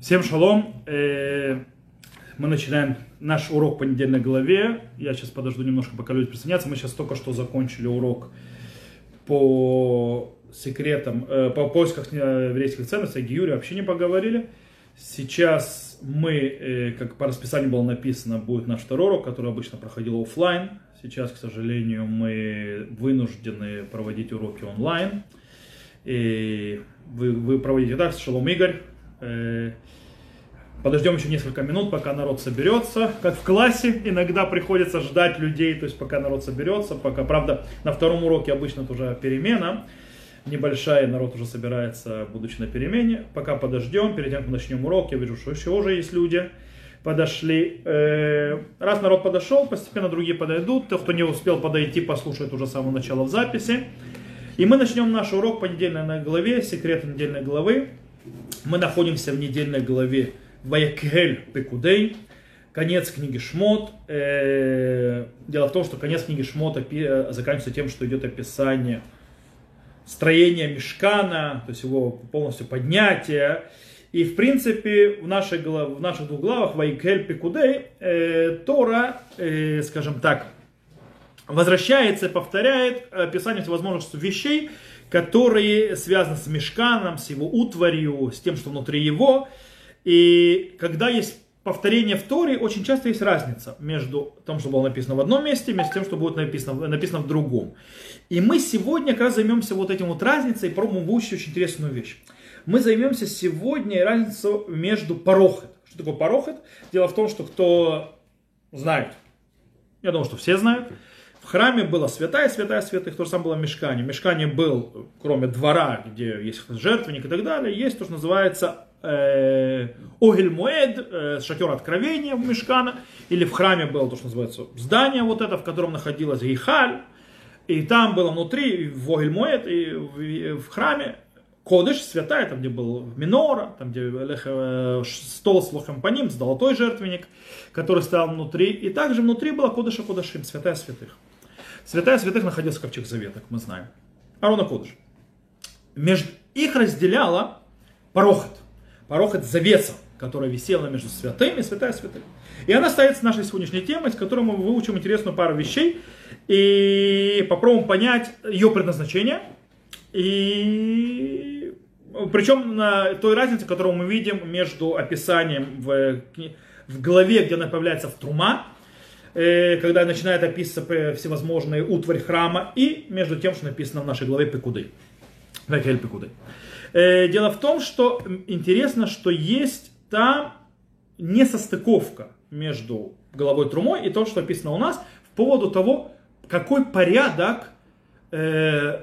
Всем шалом. Э, мы начинаем наш урок по недельной главе. Я сейчас подожду немножко, пока люди присоединятся. Мы сейчас только что закончили урок по секретам, э, по поисках э, еврейских ценностей. О Гиюре вообще не поговорили. Сейчас мы, как по расписанию было написано, будет наш второй урок, который обычно проходил офлайн. Сейчас, к сожалению, мы вынуждены проводить уроки онлайн. И вы, вы проводите так, Шалом Игорь. Э, подождем еще несколько минут, пока народ соберется. Как в классе, иногда приходится ждать людей, то есть пока народ соберется. Пока, правда, на втором уроке обычно это уже перемена. Небольшая, народ уже собирается, будучи на перемене. Пока подождем, перед тем, как начнем урок, я вижу, что еще уже есть люди подошли. Э, раз народ подошел, постепенно другие подойдут. Те, кто не успел подойти, послушают уже с самого начала в записи. И мы начнем наш урок по недельной главе, секрет недельной главы. Мы находимся в недельной главе Ваякель Пекудей, конец книги Шмот. Э, дело в том, что конец книги Шмот заканчивается тем, что идет описание строения мешкана, то есть его полностью поднятие. И в принципе в, нашей, в наших двух главах Вайкель Пекудей э, Тора, э, скажем так, возвращается, повторяет описание всевозможных вещей, которые связаны с мешканом, с его утварью, с тем, что внутри его. И когда есть повторение в Торе, очень часто есть разница между тем, что было написано в одном месте, и тем, что будет написано, написано в другом. И мы сегодня как раз займемся вот этим вот разницей и пробуем выучить очень интересную вещь. Мы займемся сегодня разницей между парохет. Что такое парохет? Дело в том, что кто знает, я думаю, что все знают, храме была святая, святая святых, то же самое было в Мешкане. В Мешкане был, кроме двора, где есть жертвенник и так далее, есть то, что называется э, э, шатер откровения в Мешкана, или в храме было то, что называется здание вот это, в котором находилась Гейхаль, и там было внутри, в Огель и в, храме Кодыш, святая, там где был Минора, там где э, стол с лохом по ним, золотой жертвенник, который стоял внутри, и также внутри была Кодыша Кодашим, святая святых. Святая святых находился ковчег завета, как мы знаем. Арона Кодыш. Между... Их разделяла Парохет. Парохет завеса, которая висела между святыми и святая святых. И она стоит с нашей сегодняшней темой, с которой мы выучим интересную пару вещей и попробуем понять ее предназначение. И причем на той разнице, которую мы видим между описанием в, в главе, где она появляется в Трума, когда начинает описываться всевозможные утварь храма, и между тем, что написано в нашей главе Пекуды. Векель Пекуды. Э, дело в том, что интересно, что есть там несостыковка между головой Трумой и то, что описано у нас, по поводу того, какой порядок э,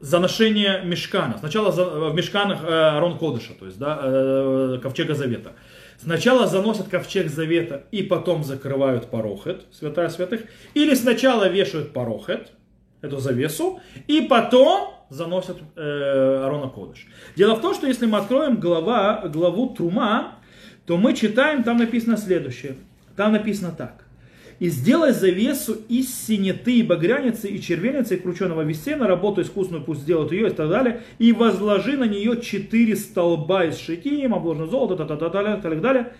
заношения мешкана. Сначала в мешканах э, Арон Кодыша, то есть да, э, ковчега Завета. Сначала заносят ковчег завета и потом закрывают парохет, святая святых. Или сначала вешают парохет, эту завесу, и потом заносят э, Арона Кодыш. Дело в том, что если мы откроем глава, главу Трума, то мы читаем, там написано следующее. Там написано так и сделай завесу из синеты и багряницы и червеницы и крученого весена, работу искусную пусть сделают ее и так далее, и возложи на нее четыре столба из шитим, обложено золото, та та та та так далее,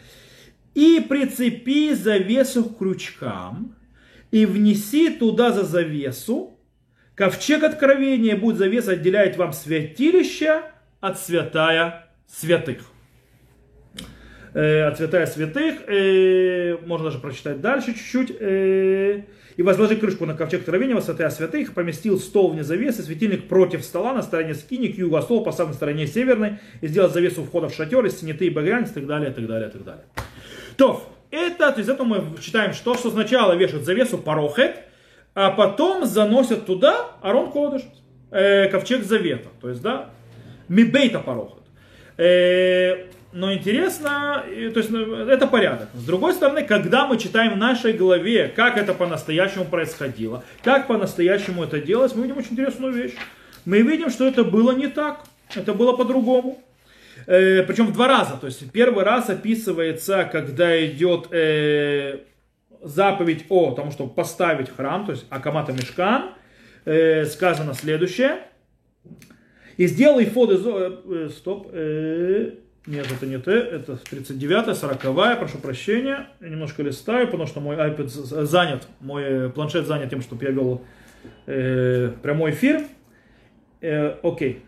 и прицепи завесу к крючкам, и внеси туда за завесу, ковчег откровения будет завеса отделяет вам святилище от святая святых. Э, от святая святых. Э, можно даже прочитать дальше чуть-чуть. Э, и возложи крышку на ковчег Травения, святая святых, поместил стол вне завесы, светильник против стола на стороне скини, к югу, а стол по самой стороне северной, и сделал завесу входа в шатер из синеты и багрянец, и так далее, и так далее, и так далее. То, это, то есть это мы читаем, что, что сначала вешают завесу парохет, а потом заносят туда Арон Кодыш, э, ковчег завета. То есть, да, мибейта парохет. Э, но интересно, то есть ну, это порядок. С другой стороны, когда мы читаем в нашей главе, как это по-настоящему происходило, как по-настоящему это делалось, мы видим очень интересную вещь. Мы видим, что это было не так, это было по-другому. Э, причем в два раза. То есть первый раз описывается, когда идет э, заповедь о том, чтобы поставить храм, то есть Акамата Мешкан, э, сказано следующее. И сделал Ифод из... Э, стоп. Э, Нет, это не Т, это 39-я, 40 прошу прощения. Я немножко листаю, потому что мой iPad занят, мой планшет занят тем, чтобы я вел э, прямой эфир. Э, окей.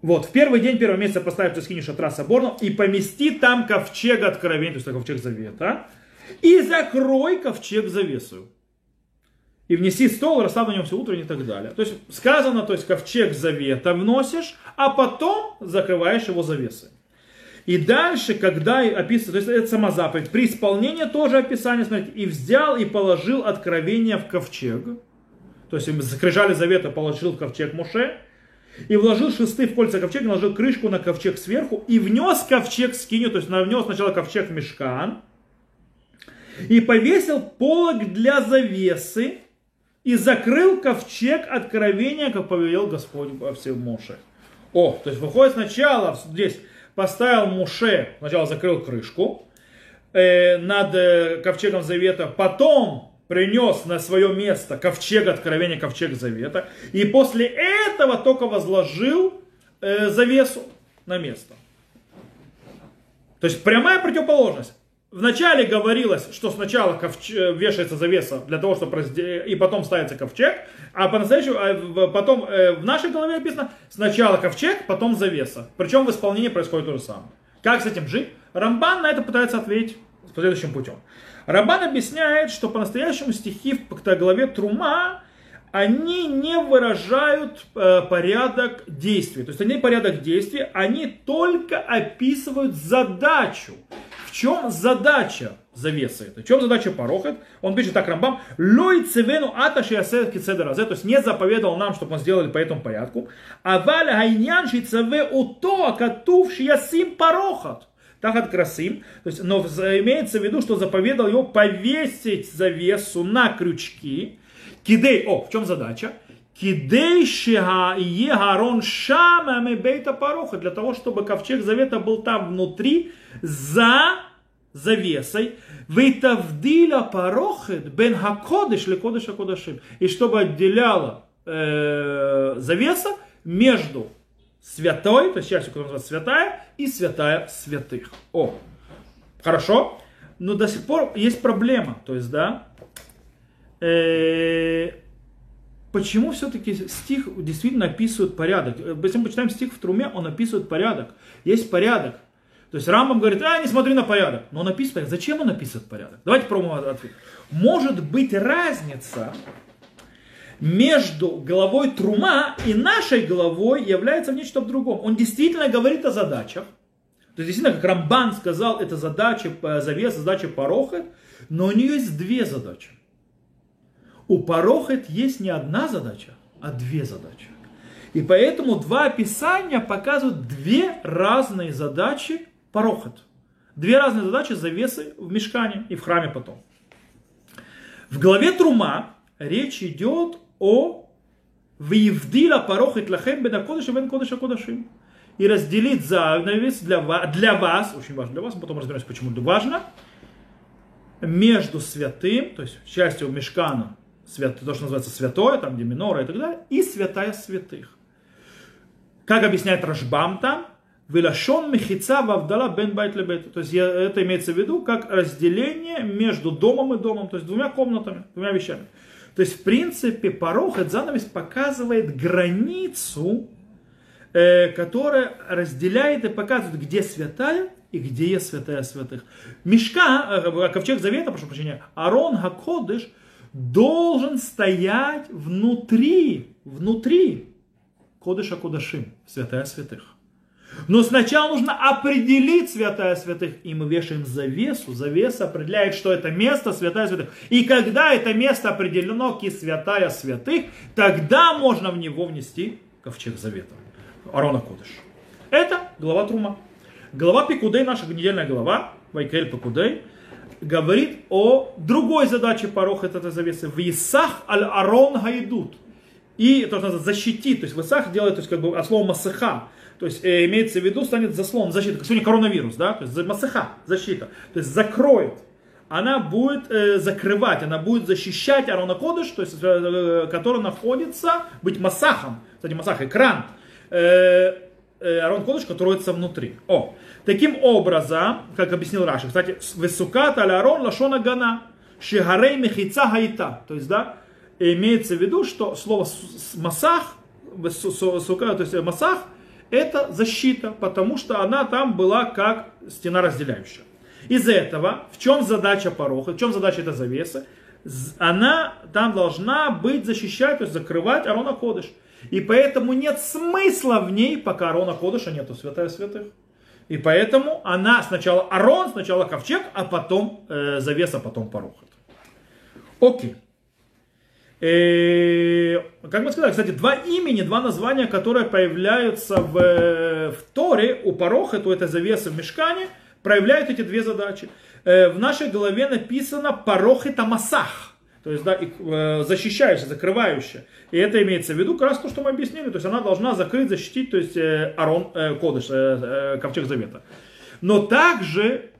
Вот, в первый день первого месяца поставь скини шатра соборного и помести там ковчег откровения, то есть ковчег завета, и закрой ковчег завесою. И внеси стол, расстав на нем все утро и так далее. То есть сказано, то есть ковчег завета вносишь, а потом закрываешь его завесой. И дальше, когда описывается, то есть это сама заповедь, при исполнении тоже описание, смотрите, и взял и положил откровение в ковчег, то есть закрыжали завета, положил в ковчег Муше, и вложил шесты в кольца ковчега, наложил крышку на ковчег сверху и внес ковчег в скиню, то есть внес сначала ковчег в мешкан, и повесил полог для завесы, и закрыл ковчег откровения, как повелел Господь во всем Моше. О, то есть выходит сначала здесь поставил Муше, сначала закрыл крышку э, над э, ковчегом завета, потом принес на свое место ковчег откровения, ковчег завета, и после этого только возложил э, завесу на место. То есть прямая противоположность. Вначале говорилось, что сначала ковч... Э, вешается завеса для того, чтобы и потом ставится ковчег, а по-настоящему, а потом э, в нашей голове написано сначала ковчег, потом завеса. Причем в исполнении происходит то же самое. Как с этим жить? Рамбан на это пытается ответить следующим путем. Рабан объясняет, что по-настоящему стихи в главе Трума, они не выражают э, порядок действий. То есть они порядок действий, они только описывают задачу. В чем задача завесы? В чем задача порохет? Он пишет так Рамбам. Лой цевену аташи кицедеразе. То есть не заповедал нам, чтобы мы сделали по этому порядку. А валя гайнян шицеве уто, катув шиясим порохат. Тахат красим. То есть, но имеется в виду, что заповедал его повесить завесу на крючки. Кидей, о, в чем задача? Кидей шига и гарон шама бейта пароха. Для того, чтобы ковчег завета был там внутри, за завесой. Вейтавдиля парохет бен хакодыш ли кодыш кодашим. И чтобы отделяла э, завеса между святой, то есть частью, которая называется святая, и святая святых. О, хорошо, но до сих пор есть проблема, то есть, да, почему все-таки стих действительно описывает порядок? Если мы почитаем стих в Труме, он описывает порядок. Есть порядок. То есть Рамбам говорит, а, не смотри на порядок. Но он описывает порядок. Зачем он описывает порядок? Давайте пробуем ответ. Может быть разница между главой Трума и нашей главой является в нечто другом. Он действительно говорит о задачах. То есть действительно, как Рамбан сказал, это задача э, завеса, задача порохет, но у нее есть две задачи. У порохет есть не одна задача, а две задачи. И поэтому два описания показывают две разные задачи порохет. Две разные задачи завесы в мешкане и в храме потом. В главе Трума речь идет о «Вивдила порохет лахем бен кодыш и бен кодыш кодашим» и разделит занавес для вас, для вас, очень важно для вас, потом разберемся, почему это важно, между святым, то есть частью мешкана, свят, то, что называется святое, там где минора и так далее, и святая святых. Как объясняет Рашбам там, Вилашон мехица вавдала бен байт лебет. То есть это имеется в виду как разделение между домом и домом, то есть двумя комнатами, двумя вещами. То есть, в принципе, порог, этот занавес показывает границу, э, которая разделяет и показывает, где святая и где есть святая святых. Мешка, э, ковчег завета, прошу прощения, Арон Хакодыш должен стоять внутри, внутри Кодыша Кодашим, святая святых. Но сначала нужно определить святая святых. И мы вешаем завесу. Завеса определяет, что это место святая святых. И когда это место определено, ки святая святых, тогда можно в него внести ковчег завета. Арона Кодыш. Это глава Трума. Глава Пикудей, наша недельная глава, Вайкель Пикудей, говорит о другой задаче порох этой завесы. В Исах аль-Арон Гайдут. И то, что надо защитить, то есть в Исах делает, то есть как бы от слова масыха, то есть э, имеется в виду, станет заслон, защита, как сегодня коронавирус, да, то есть масыха, защита, то есть закроет, она будет э, закрывать, она будет защищать Арона Кодыш, то есть, э, который находится, быть масахом, кстати, масах, экран, э, э, Арон Кодыш, который находится внутри. О, таким образом, как объяснил Раши, кстати, высукат аля Арон лашона гана, шигарей мехица хайта. То есть, да, имеется в виду, что слово масах, то есть масах, это защита, потому что она там была как стена разделяющая. Из этого, в чем задача пороха, в чем задача этой завесы? Она там должна быть защищать, то есть закрывать Арона Кодыш. И поэтому нет смысла в ней, пока Арона Кодыша нету святая святых. И поэтому она сначала Арон, сначала ковчег, а потом э, завеса, потом порохот. Окей. Э, как мы сказали, кстати, два имени, два названия, которые появляются в, в Торе, у Пароха, то это завеса в Мешкане, проявляют эти две задачи. Э, в нашей голове написано Парох это Масах, то есть да, защищающая, закрывающая. И это имеется в виду как раз то, что мы объяснили, то есть она должна закрыть, защитить, то есть Арон, Кодыш, Ковчег Завета. Но также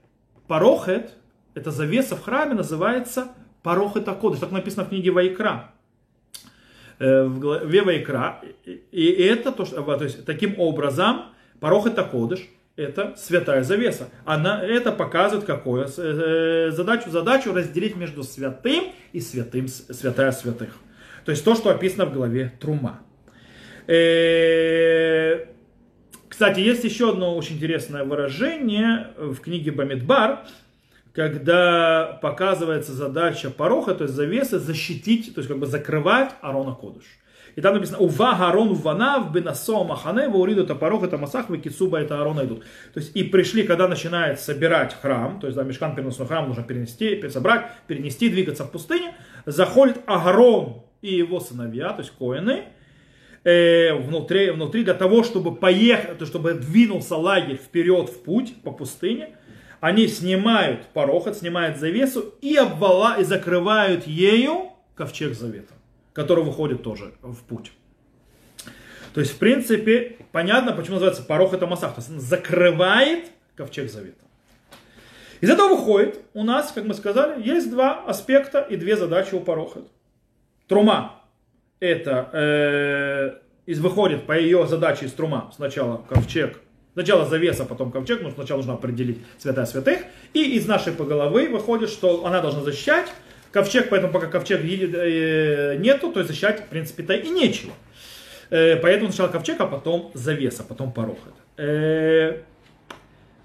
Парохет, это завеса в храме, называется Парох это кодыш, так написано в книге Вайкра. Э, в главе Вайкра. И это то, что, то есть, таким образом, Парох это кодыш, это святая завеса. Она, это показывает какую э, задачу, задачу разделить между святым и святым, святая святых. То есть то, что описано в главе Трума. Э, кстати, есть еще одно очень интересное выражение в книге Бамидбар, когда показывается задача пороха, то есть завесы, защитить, то есть как бы закрывать Арона Кодыш. И там написано, ува гарон ванав бенасо махане вауриду это порох, это масах, кицуба это арона идут. То есть и пришли, когда начинает собирать храм, то есть да, мешкан переносной храм нужно перенести, собрать, перенести, двигаться в пустыне, заходит Агарон и его сыновья, то есть коины, э, внутри, внутри для того, чтобы поехать, чтобы двинулся лагерь вперед в путь по пустыне, они снимают порохот, снимают завесу и обвала, и закрывают ею ковчег завета, который выходит тоже в путь. То есть, в принципе, понятно, почему называется порох это масах. То есть он закрывает ковчег завета. Из этого выходит, у нас, как мы сказали, есть два аспекта и две задачи у пороха. Трума это э, из, выходит по ее задаче из трума сначала ковчег Сначала завеса, потом ковчег, но сначала нужно определить святая святых. И из нашей головы выходит, что она должна защищать. Ковчег, поэтому пока ковчег э, нету, то защищать, в принципе-то и нечего. Э, поэтому сначала ковчег, а потом завеса, потом порог. Э,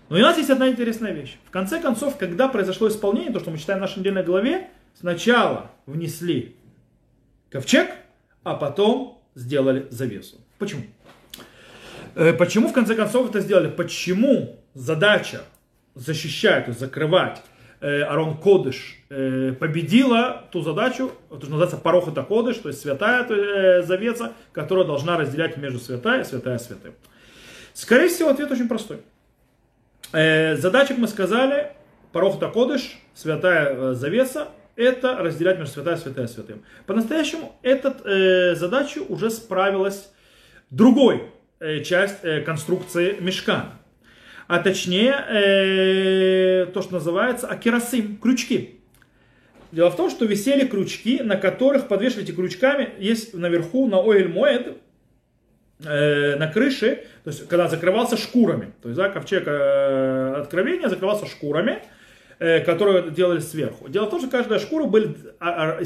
но у нас есть одна интересная вещь. В конце концов, когда произошло исполнение, то, что мы читаем в нашей недельной главе, сначала внесли ковчег, а потом сделали завесу. Почему? Почему в конце концов это сделали? Почему задача защищать, то закрывать э, Арон Кодыш э, победила ту задачу, то, что называется Парохота Кодыш, то есть святая есть, завеса, которая должна разделять между святая и святая святым. Скорее всего, ответ очень простой. Задача, как мы сказали, Парохота Кодыш, святая завеса, это разделять между святая святая святым. По-настоящему эта задача уже справилась другой Э, часть э, конструкции мешка. А точнее, э, то, что называется акеросим, крючки. Дело в том, что висели крючки, на которых подвешивали крючками, есть наверху на оэль моэд, на крыше, то есть когда закрывался шкурами. То есть да, ковчег откровения закрывался шкурами, которые делали сверху. Дело в том, что каждая шкура был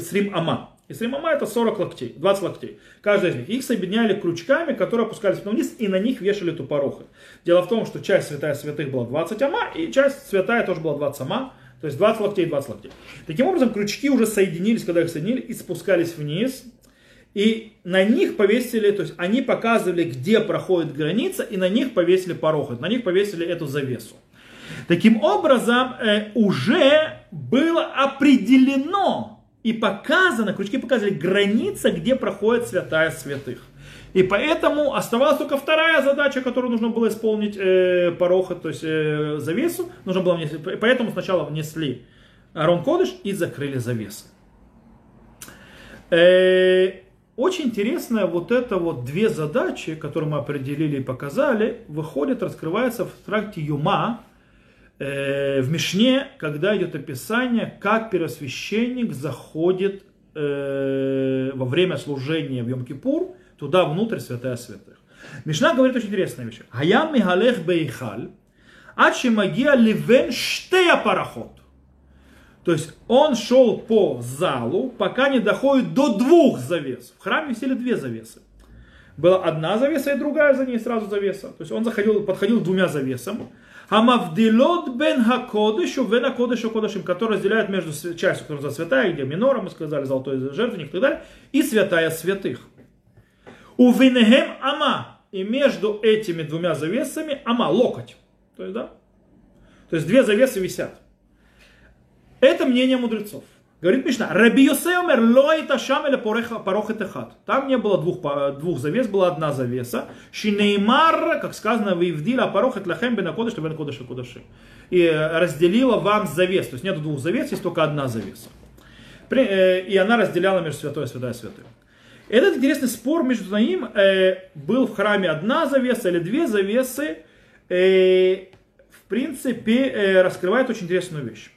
срим ама. И сримама это 40 локтей, 20 локтей. Каждый из них. Их соединяли крючками, которые опускались вниз, и на них вешали тупорохи. Дело в том, что часть святая святых была 20 ама, и часть святая тоже была 20 ама. То есть 20 локтей, 20 локтей. Таким образом, крючки уже соединились, когда их соединили, и спускались вниз. И на них повесили, то есть они показывали, где проходит граница, и на них повесили порохот, на них повесили эту завесу. Таким образом, э, уже было определено, и показано, крючки показывали граница, где проходит святая святых. И поэтому оставалась только вторая задача, которую нужно было исполнить э, пороха, то есть э, завесу. Нужно было внести, поэтому сначала внесли Арон Кодыш и закрыли завесу. Э, очень интересно, вот это вот две задачи, которые мы определили и показали, выходят, раскрываются в тракте Юма, в Мишне, когда идет описание, как первосвященник заходит э, во время служения в Йом-Кипур туда внутрь святая святых. Мишна говорит очень интересную вещь. Хаям мигалех бейхаль, ачи магия ливен штея пароход. То есть он шел по залу, пока не доходит до двух завес. В храме висели две завесы. Была одна завеса и другая за ней сразу завеса. То есть он заходил, подходил двумя завесам. Хамавдилот бен хакодышу вен хакодышу кодышим, который разделяет между частью, которая за святая, где минора, мы сказали, золотой жертвенник и так далее, и святая святых. У винегем ама, и между этими двумя завесами ама, локоть. То есть, да? То есть две завесы висят. Это мнение мудрецов. Говорит Мишна, Раби Йосеомер лоита шам или порохет эхат. Там не было двух, двух завес, была одна завеса. Шинеймар, как сказано, вивдила порохет лахем бен акодыш бен кодыш кодыши. И разделила вам завес. То есть нет двух завес, есть только одна завеса. И она разделяла между святой и святой святой. Этот интересный спор между ним э, был в храме одна завеса или две завесы. Э, в принципе, э, раскрывает очень интересную вещь.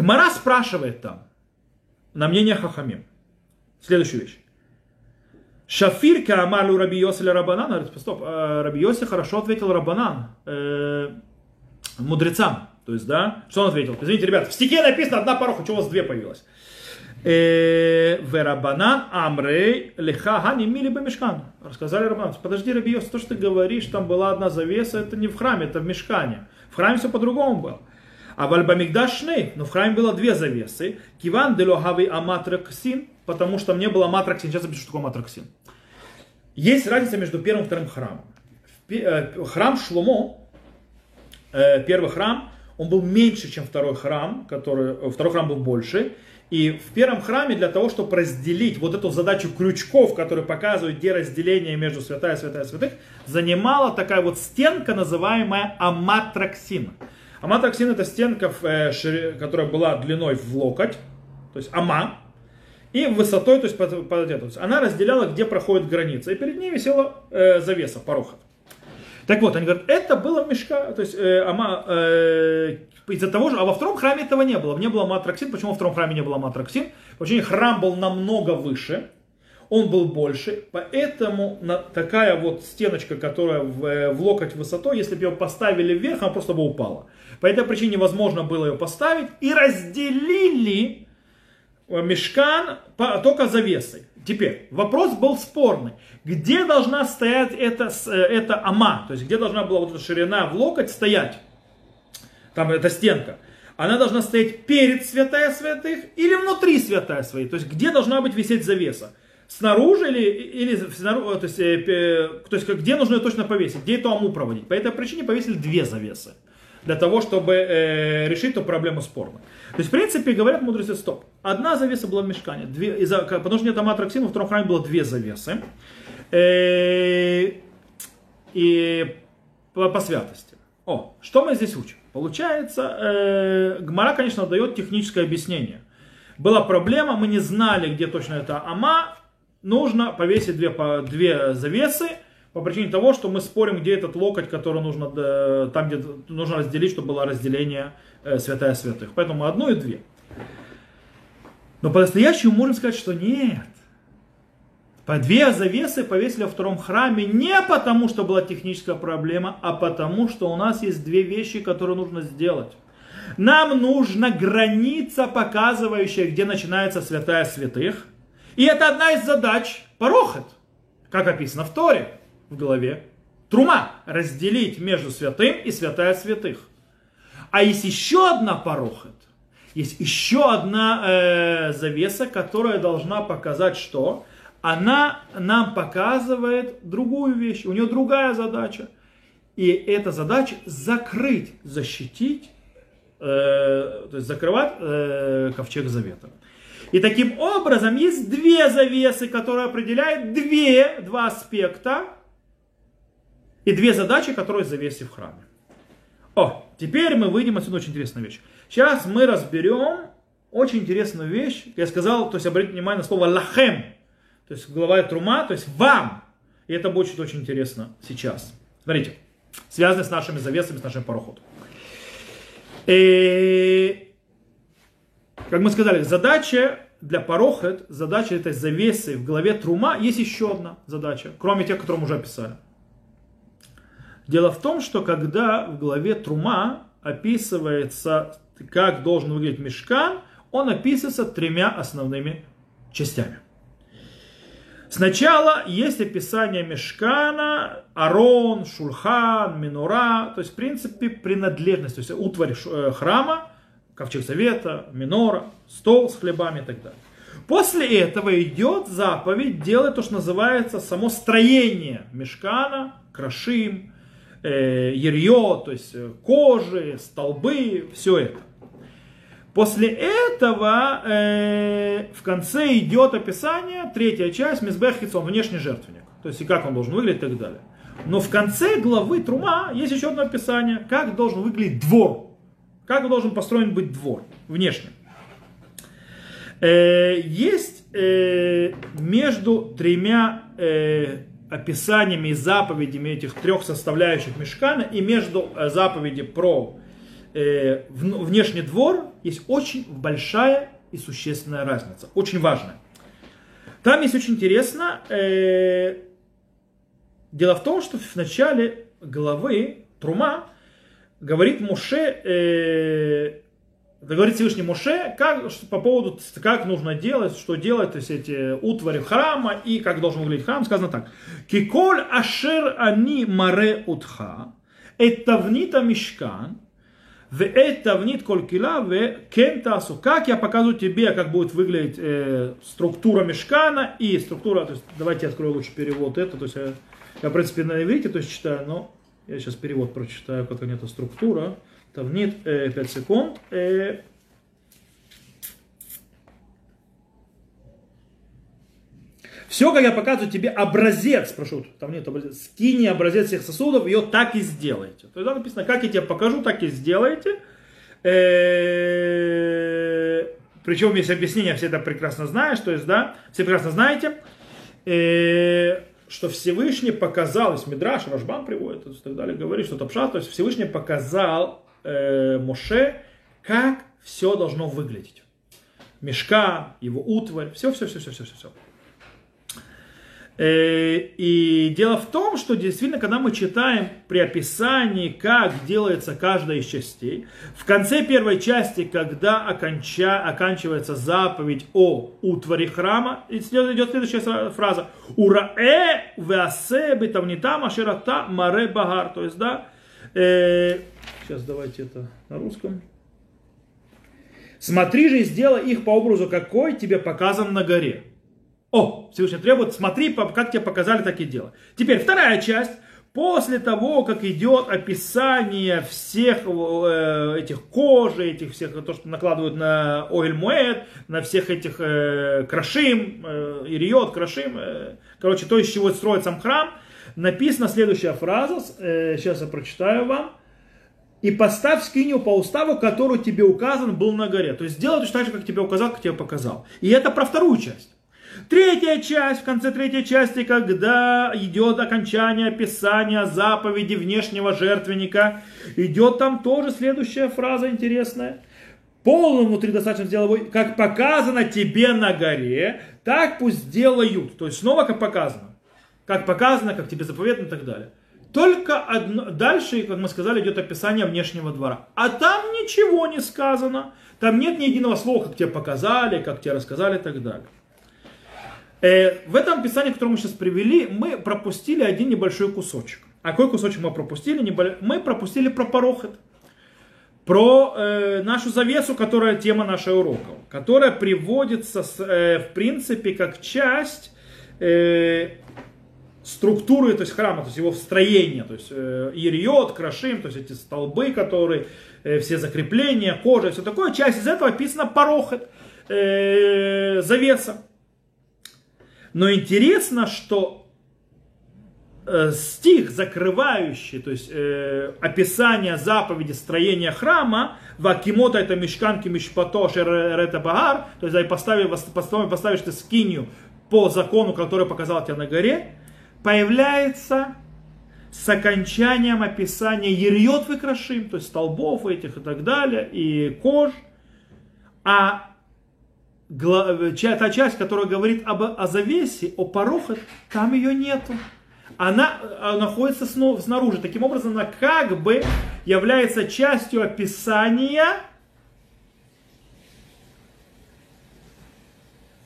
Гмара спрашивает там, на мнение Хахамим, следующую вещь. Шафир Каамалу Раби Йоси Рабанан. Говорит, стоп, э, Раби Йоси хорошо ответил Рабанан, э, мудрецам. То есть, да, что он ответил? Извините, ребят, в стихе написано одна пороха, чего у вас две появилось? Э, Верабанан Амрей Леха Хани Мили Бамешкан. Рассказали Рабанан. Подожди, Раби Йоси, то, что ты говоришь, там была одна завеса, это не в храме, это в мешкане. В храме все по-другому было. А в Альбамигдашны, но в храме было две завесы. Киван делохави аматраксин, потому что мне было аматраксин. Сейчас запишу, что такое аматраксин. Есть разница между первым и вторым храмом. Э, храм Шломо, э, первый храм, он был меньше, чем второй храм, который, э, второй храм был больше. И в первом храме для того, чтобы разделить вот эту задачу крючков, которые показывают, где разделение между святая, святая, святых, занимала такая вот стенка, называемая аматраксин. Аматраксин это стенка, э, которая была длиной в локоть, то есть ама, и высотой, то есть под, под она разделяла, где проходит граница. И перед ней висела э, завеса, порохот. Так вот, они говорят, это было мешка, то есть э, ама, э, из-за того же, а во втором храме этого не было. Не было матраксин. Почему во втором храме не было матраксин? Потому что храм был намного выше, он был больше, поэтому на, такая вот стеночка, которая в, э, в локоть высотой, если бы ее поставили вверх, она просто бы упала. По этой причине невозможно было ее поставить и разделили э, мешкан только завесой. Теперь, вопрос был спорный. Где должна стоять эта, э, эта ама, то есть где должна была вот эта ширина в локоть стоять? Там эта стенка. Она должна стоять перед святая святых или внутри святая святых. То есть где должна быть висеть завеса? снаружи или, или снаружи, то есть, э, то есть где нужно ее точно повесить, где эту аму проводить. По этой причине повесили две завесы для того, чтобы э, решить эту проблему спорно. То есть, в принципе, говорят мудрецы, стоп. Одна завеса была в мешкане, две, из-за, потому что нет аматраксина, во втором храме было две завесы. Э, и по, по святости. О, что мы здесь учим? Получается, э, Гмара, конечно, дает техническое объяснение. Была проблема, мы не знали, где точно это ама, нужно повесить две, две завесы, по причине того, что мы спорим, где этот локоть, который нужно, э, там, где нужно разделить, чтобы было разделение э, святая святых. Поэтому одну и две. Но по-настоящему можно сказать, что нет. По две завесы повесили во втором храме не потому, что была техническая проблема, а потому, что у нас есть две вещи, которые нужно сделать. Нам нужна граница, показывающая, где начинается святая святых. И это одна из задач порохот, как описано в Торе в голове. Трума – разделить между святым и святая святых. А есть еще одна порохот, есть еще одна э, завеса, которая должна показать, что она нам показывает другую вещь, у нее другая задача. И эта задача закрыть, защитить, э, то есть закрывать э, ковчег завета. И таким образом есть две завесы, которые определяют две, два аспекта и две задачи, которые завесы в храме. О, теперь мы выйдем отсюда очень интересную вещь. Сейчас мы разберем очень интересную вещь. Я сказал, то есть обратите внимание на слово лахем, то есть глава трума, то есть вам. И это будет очень интересно сейчас. Смотрите, связано с нашими завесами, с нашим пароходом. И, как мы сказали, задача для Парохет задача этой завесы в главе Трума есть еще одна задача, кроме тех, которые мы уже описали. Дело в том, что когда в главе Трума описывается, как должен выглядеть мешкан, он описывается тремя основными частями. Сначала есть описание мешкана, арон, шульхан, минура, то есть в принципе принадлежность, то есть утварь э, храма, ковчег завета, минора, стол с хлебами и так далее. После этого идет заповедь делать то, что называется само строение мешкана, крашим, э, ерье, то есть э, кожи, столбы, все это. После этого э, в конце идет описание, третья часть, Мизбех Хитсон, внешний жертвенник. То есть и как он должен выглядеть и так далее. Но в конце главы Трума есть еще одно описание, как должен выглядеть двор. Как должен построен быть двор внешне. Э, есть э, между тремя э, описаниями и заповедями этих трех составляющих мешкана и между э, заповеди про э, внешний двор есть очень большая и существенная разница, очень важная. Там есть очень интересно, э, дело в том, что в начале главы Трума говорит Муше, э, говорит Всевышний Муше, как, по поводу, как нужно делать, что делать, то есть эти утвари храма и как должен выглядеть храм, сказано так. Киколь ашер ани маре утха, это внита мишкан, в это внит колькила, в кентасу. Как я показываю тебе, как будет выглядеть э, структура мешкана и структура, то есть давайте я открою лучше перевод это, то есть я, я в принципе на иврите то есть читаю, но я сейчас перевод прочитаю, как это структура. Тавнит э, 5 секунд. Э, Все, как я показываю тебе образец, прошу, там нет образец, скини образец всех сосудов, ее так и сделайте. То есть там написано, как я тебе покажу, так и сделайте. Э, причем есть объяснение, все это прекрасно знаешь, то есть, да, все прекрасно знаете, э, что Всевышний показал, есть Мидраш, Рашбам приводит и так далее, говорит, что Топша, то есть Всевышний показал э, Моше, как все должно выглядеть. Мешка, его утварь, все, все, все, все, все, все. все. Э, и дело в том, что действительно, когда мы читаем при описании, как делается каждая из частей, в конце первой части, когда оконча, оканчивается заповедь о утваре храма, идет следующая фраза. Ураэ веасе бетавнитам аширата маре багар. То есть, да, э, сейчас давайте это на русском. Смотри же и сделай их по образу, какой тебе показан на горе. О, Всевышний требует, смотри, как тебе показали, так и делай. Теперь вторая часть. После того, как идет описание всех э, этих кожи, этих всех, то, что накладывают на Оэль Муэд, на всех этих э, крашим, э, ириот, крашим, э, короче, то, из чего строит сам храм, написана следующая фраза, э, сейчас я прочитаю вам. И поставь скинию по уставу, который тебе указан был на горе. То есть сделай точно так же, как тебе указал, как тебе показал. И это про вторую часть. Третья часть, в конце третьей части, когда идет окончание описания заповеди внешнего жертвенника, идет там тоже следующая фраза интересная. Полным внутри достаточно сделать, как показано тебе на горе, так пусть делают. То есть снова как показано. Как показано, как тебе заповедано и так далее. Только одно, дальше, как мы сказали, идет описание внешнего двора. А там ничего не сказано. Там нет ни единого слова, как тебе показали, как тебе рассказали и так далее. Э, в этом описании, которое мы сейчас привели, мы пропустили один небольшой кусочек. А какой кусочек мы пропустили? Мы пропустили про порохот. Про э, нашу завесу, которая тема нашего урока. Которая приводится, э, в принципе, как часть э, структуры то есть храма, то есть его строения, то есть э, ириот, крашим, то есть эти столбы, которые, э, все закрепления, кожа, все такое, часть из этого описана порохот, э, завеса. Но интересно, что э, стих, закрывающий, то есть э, описание заповеди строения храма, вакимота это мешканки мишпато шерета багар, то есть поставишь, поставишь, поставишь ты скинью по закону, который показал тебе на горе, появляется с окончанием описания ерьот выкрашим, то есть столбов этих и так далее, и кож. А та часть, которая говорит об, о завесе, о порохах, там ее нету. Она, она находится снаружи. Таким образом, она как бы является частью описания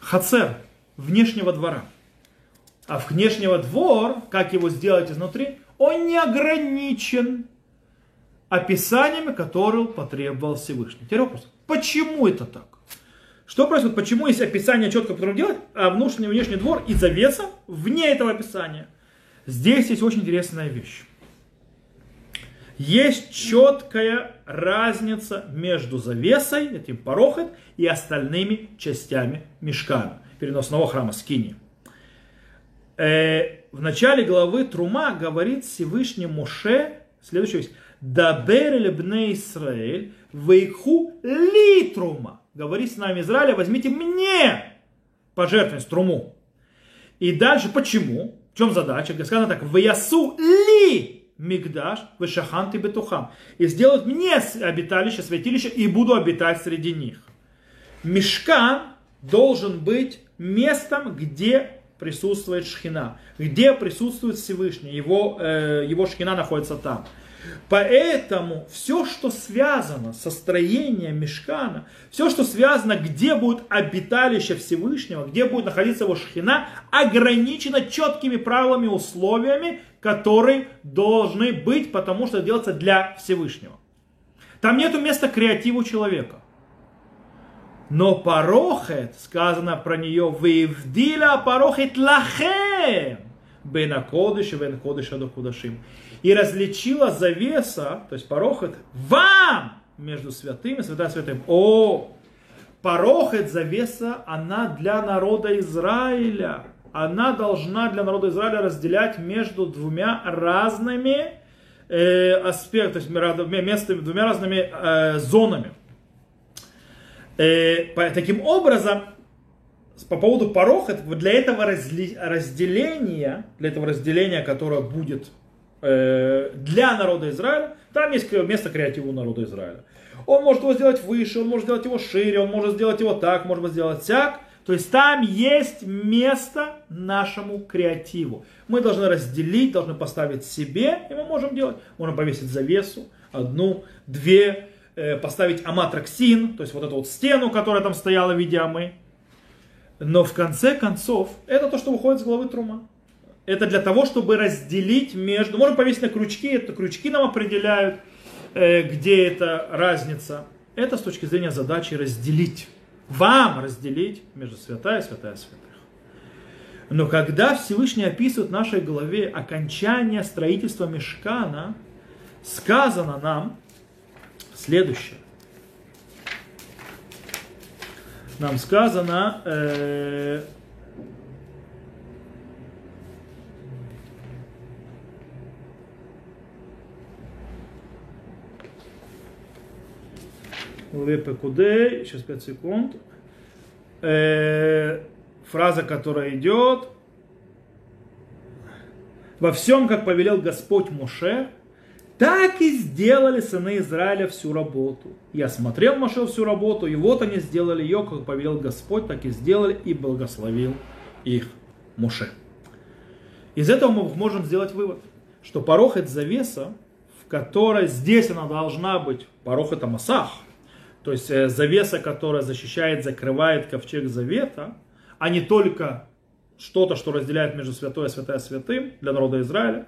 хацер, внешнего двора. А внешнего двор, как его сделать изнутри, он не ограничен описаниями, которые потребовал Всевышний. Теперь вопрос, почему это так? Что происходит? Почему есть описание четко, которое делать, а внутренний внешний двор и завеса вне этого описания? Здесь есть очень интересная вещь. Есть четкая разница между завесой, этим порохет, и остальными частями мешкана, переносного храма Скини. Э, в начале главы Трума говорит Всевышний Моше следующую вещь. Дабер лебне Исраэль вейху ли трума. Говори с нами Израиля, возьмите мне пожертвовать труму. И дальше почему? В чем задача? Сказано так, ваясу ли мигдаш вешаханты бетухам. И сделают мне обиталище, святилище, и буду обитать среди них. Мешкан должен быть местом, где присутствует шхина, где присутствует Всевышний, его, э, его шхина находится там. Поэтому все, что связано со строением мешкана, все, что связано, где будет обиталище Всевышнего, где будет находиться его шхина, ограничено четкими правилами, условиями, которые должны быть, потому что делается для Всевышнего. Там нету места креативу человека. Но порохет, сказано про нее, вивдила порохет лахем, бена кодыш и бен кодыша до кудашим и различила завеса, то есть порохот, вам между святым и святым святым. О, порохот, завеса, она для народа Израиля. Она должна для народа Израиля разделять между двумя разными э, аспектами, местами, двумя разными э, зонами. Э, таким образом, по поводу пороха, для этого разделения, для этого разделения, которое будет Э, для народа Израиля, там есть место креативу народа Израиля. Он может его сделать выше, он может сделать его шире, он может сделать его так, может сделать всяк. То есть там есть место нашему креативу. Мы должны разделить, должны поставить себе, и мы можем делать. Можно повесить завесу, одну, две, поставить аматраксин, то есть вот эту вот стену, которая там стояла в виде амы. Но в конце концов, это то, что выходит с головы Трума. Это для того, чтобы разделить между... Можно повесить на крючки, это крючки нам определяют, э, где эта разница. Это с точки зрения задачи разделить. Вам разделить между святая и святая святых. Но когда Всевышний описывает в нашей голове окончание строительства мешкана, сказано нам следующее. Нам сказано, э, главе Пекудей, сейчас 5 секунд, э, фраза, которая идет, во всем, как повелел Господь Моше, так и сделали сыны Израиля всю работу. Я смотрел Моше всю работу, и вот они сделали ее, как повелел Господь, так и сделали, и благословил их Моше. Из этого мы можем сделать вывод, что порог это завеса, в которой здесь она должна быть, порог это масах, то есть э, завеса, которая защищает, закрывает ковчег завета, а не только что-то, что разделяет между святой и святая святым для народа Израиля,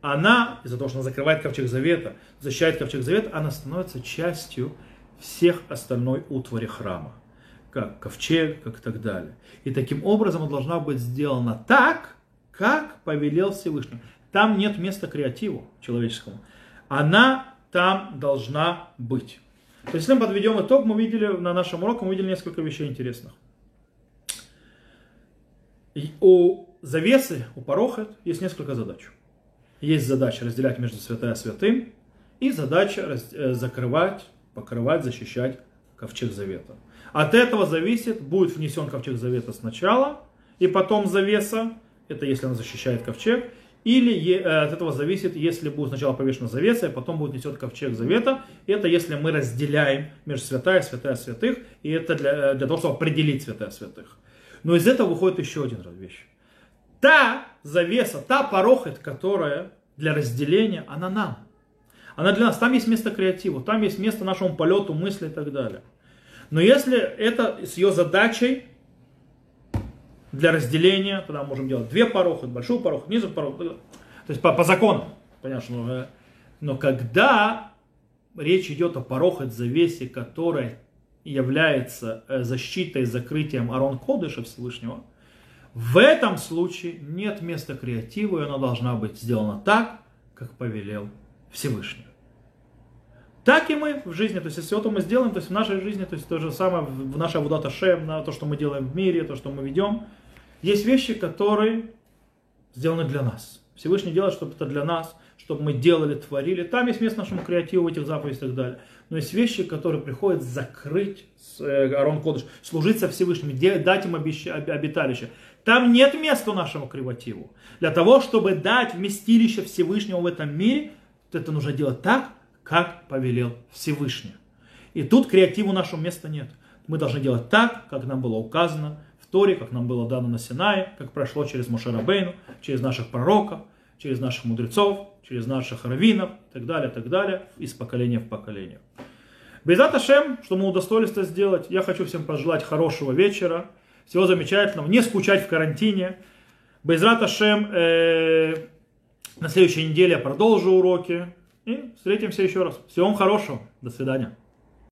она, из-за того, что она закрывает ковчег завета, защищает ковчег завета, она становится частью всех остальной утвари храма, как ковчег, как и так далее. И таким образом она должна быть сделана так, как повелел Всевышний. Там нет места креативу человеческому. Она там должна быть. То есть, если мы подведем итог, мы видели на нашем уроке, мы видели несколько вещей интересных. И у завесы, у порохет есть несколько задач. Есть задача разделять между святая святым, и задача э, закрывать, покрывать, защищать ковчег завета. От этого зависит, будет внесен ковчег завета сначала, и потом завеса, это если он защищает ковчег, или э, от этого зависит, если будет сначала повешена завеса, и потом будет несет ковчег завета. Это если мы разделяем между святая и святая святых, и это для, э, для того, чтобы определить святая святых. Но из этого выходит еще один вещь. Та завеса, та порохоть, которая для разделения, она нам. Она для нас. Там есть место креативу, там есть место нашему полету, мысли и так далее. Но если это с ее задачей для разделения, тогда мы можем делать две порохи, большую пороху, низу пороху. То есть по, по закону. Понятно, но, но когда речь идет о порохот завесе, которая является э, защитой, закрытием Арон Кодыша Всевышнего, в этом случае нет места креативу, и она должна быть сделана так, как повелел Всевышний. Так и мы в жизни, то есть если это мы сделаем, то есть в нашей жизни, то есть то же самое в нашей Авудата Шем, на то, что мы делаем в мире, то, что мы ведем, есть вещи, которые сделаны для нас. Всевышний делает, чтобы это для нас, чтобы мы делали, творили. Там есть место нашему креативу в этих заповедях и так далее. Но есть вещи, которые приходят закрыть э, Арон Кодыш, служить со Всевышним, дать им обиталище. Там нет места нашему креативу. Для того, чтобы дать вместилище Всевышнего в этом мире, это нужно делать так, как повелел Всевышний. И тут креативу нашему места нет. Мы должны делать так, как нам было указано в Торе, как нам было дано на Синае, как прошло через Мошерабейну, через наших пророков, через наших мудрецов, через наших раввинов и так далее, так далее, из поколения в поколение. Безат Ашем, что мы удостоились это сделать, я хочу всем пожелать хорошего вечера, всего замечательного, не скучать в карантине. Безрат Ашем, э, на следующей неделе я продолжу уроки. И встретимся еще раз. Всего вам хорошего. До свидания.